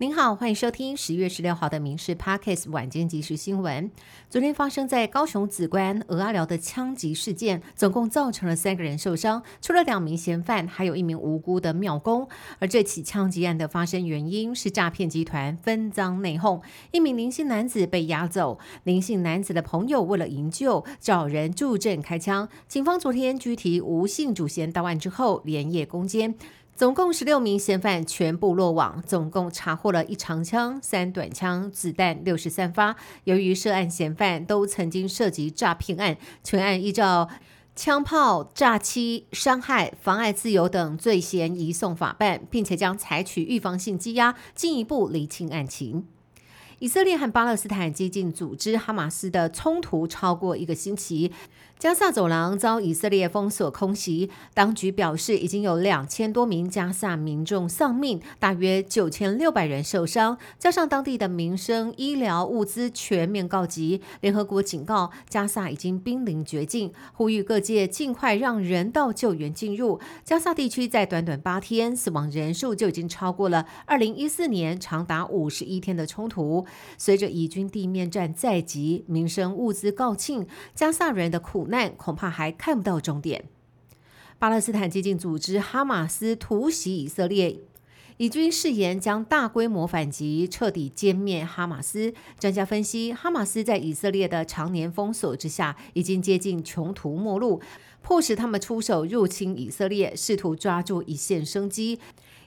您好，欢迎收听十月十六号的《民事 Parkes 晚间即时新闻》。昨天发生在高雄紫关鹅阿寮的枪击事件，总共造成了三个人受伤，除了两名嫌犯，还有一名无辜的庙工。而这起枪击案的发生原因是诈骗集团分赃内讧，一名林姓男子被押走，林姓男子的朋友为了营救，找人助阵开枪。警方昨天拘提吴姓主嫌到案之后，连夜攻坚。总共十六名嫌犯全部落网，总共查获了一长枪、三短枪、子弹六十三发。由于涉案嫌犯都曾经涉及诈骗案，全案依照枪炮诈欺、伤害、妨碍自由等罪嫌移送法办，并且将采取预防性羁押，进一步厘清案情。以色列和巴勒斯坦激进组织哈马斯的冲突超过一个星期。加萨走廊遭以色列封锁空袭，当局表示已经有两千多名加萨民众丧命，大约九千六百人受伤，加上当地的民生、医疗物资全面告急。联合国警告，加萨已经濒临绝境，呼吁各界尽快让人道救援进入。加萨地区在短短八天，死亡人数就已经超过了二零一四年长达五十一天的冲突。随着以军地面战在即，民生物资告罄，加萨人的苦。难恐怕还看不到终点。巴勒斯坦激进组织哈马斯突袭以色列，以军誓言将大规模反击，彻底歼灭哈马斯。专家分析，哈马斯在以色列的常年封锁之下，已经接近穷途末路，迫使他们出手入侵以色列，试图抓住一线生机。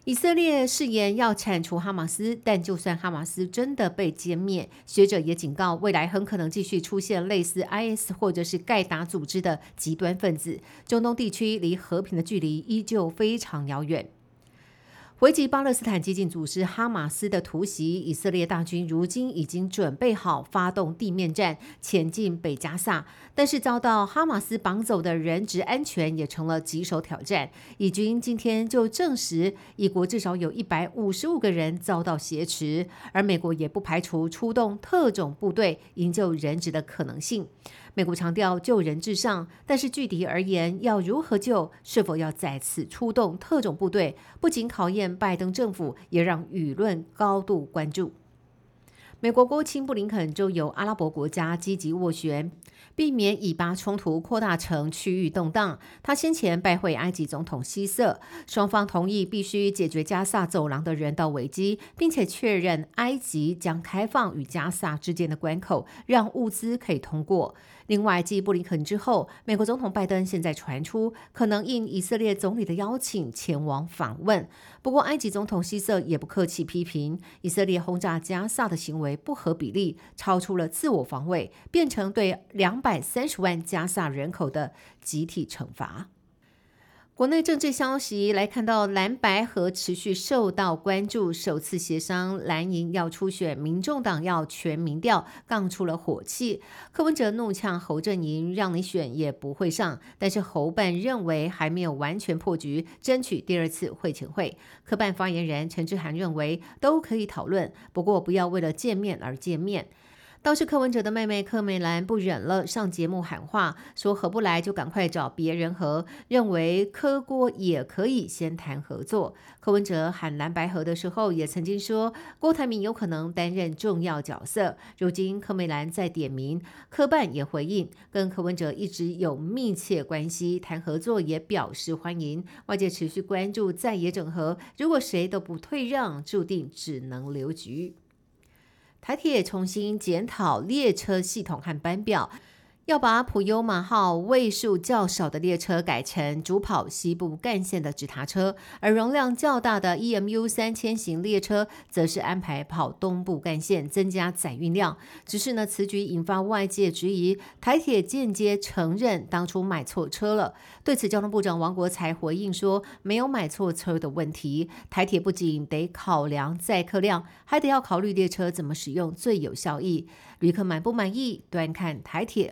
以色列誓言要铲除哈马斯，但就算哈马斯真的被歼灭，学者也警告，未来很可能继续出现类似 IS 或者是盖达组织的极端分子。中东地区离和平的距离依旧非常遥远。回击巴勒斯坦激进组织哈马斯的突袭，以色列大军如今已经准备好发动地面战，前进北加萨。但是遭到哈马斯绑走的人质安全也成了棘手挑战。以军今天就证实，以国至少有一百五十五个人遭到挟持，而美国也不排除出动特种部队营救人质的可能性。美国强调救人至上，但是具体而言，要如何救，是否要再次出动特种部队，不仅考验拜登政府，也让舆论高度关注。美国国务卿布林肯就由阿拉伯国家积极斡旋，避免以巴冲突扩大成区域动荡。他先前拜会埃及总统希瑟，双方同意必须解决加萨走廊的人道危机，并且确认埃及将开放与加萨之间的关口，让物资可以通过。另外，继布林肯之后，美国总统拜登现在传出可能应以色列总理的邀请前往访问。不过，埃及总统希瑟也不客气批评以色列轰炸加萨的行为不合比例，超出了自我防卫，变成对两百三十万加萨人口的集体惩罚。国内政治消息来看到蓝白河持续受到关注，首次协商蓝营要初选，民众党要全民调，杠出了火气。柯文哲怒呛侯阵营，让你选也不会上。但是侯办认为还没有完全破局，争取第二次会前会。科办发言人陈志涵认为都可以讨论，不过不要为了见面而见面。倒是柯文哲的妹妹柯美兰不忍了，上节目喊话，说合不来就赶快找别人合，认为柯郭也可以先谈合作。柯文哲喊蓝白合的时候，也曾经说郭台铭有可能担任重要角色。如今柯美兰在点名，柯办也回应，跟柯文哲一直有密切关系，谈合作也表示欢迎。外界持续关注在野整合，如果谁都不退让，注定只能留局。台铁重新检讨列车系统和班表。要把普悠马号位数较少的列车改成主跑西部干线的直达车，而容量较大的 EMU 三千型列车则是安排跑东部干线，增加载运量。只是呢，此举引发外界质疑，台铁间接承认当初买错车了。对此，交通部长王国才回应说，没有买错车的问题。台铁不仅得考量载客量，还得要考虑列车怎么使用最有效益。旅客满不满意，端看台铁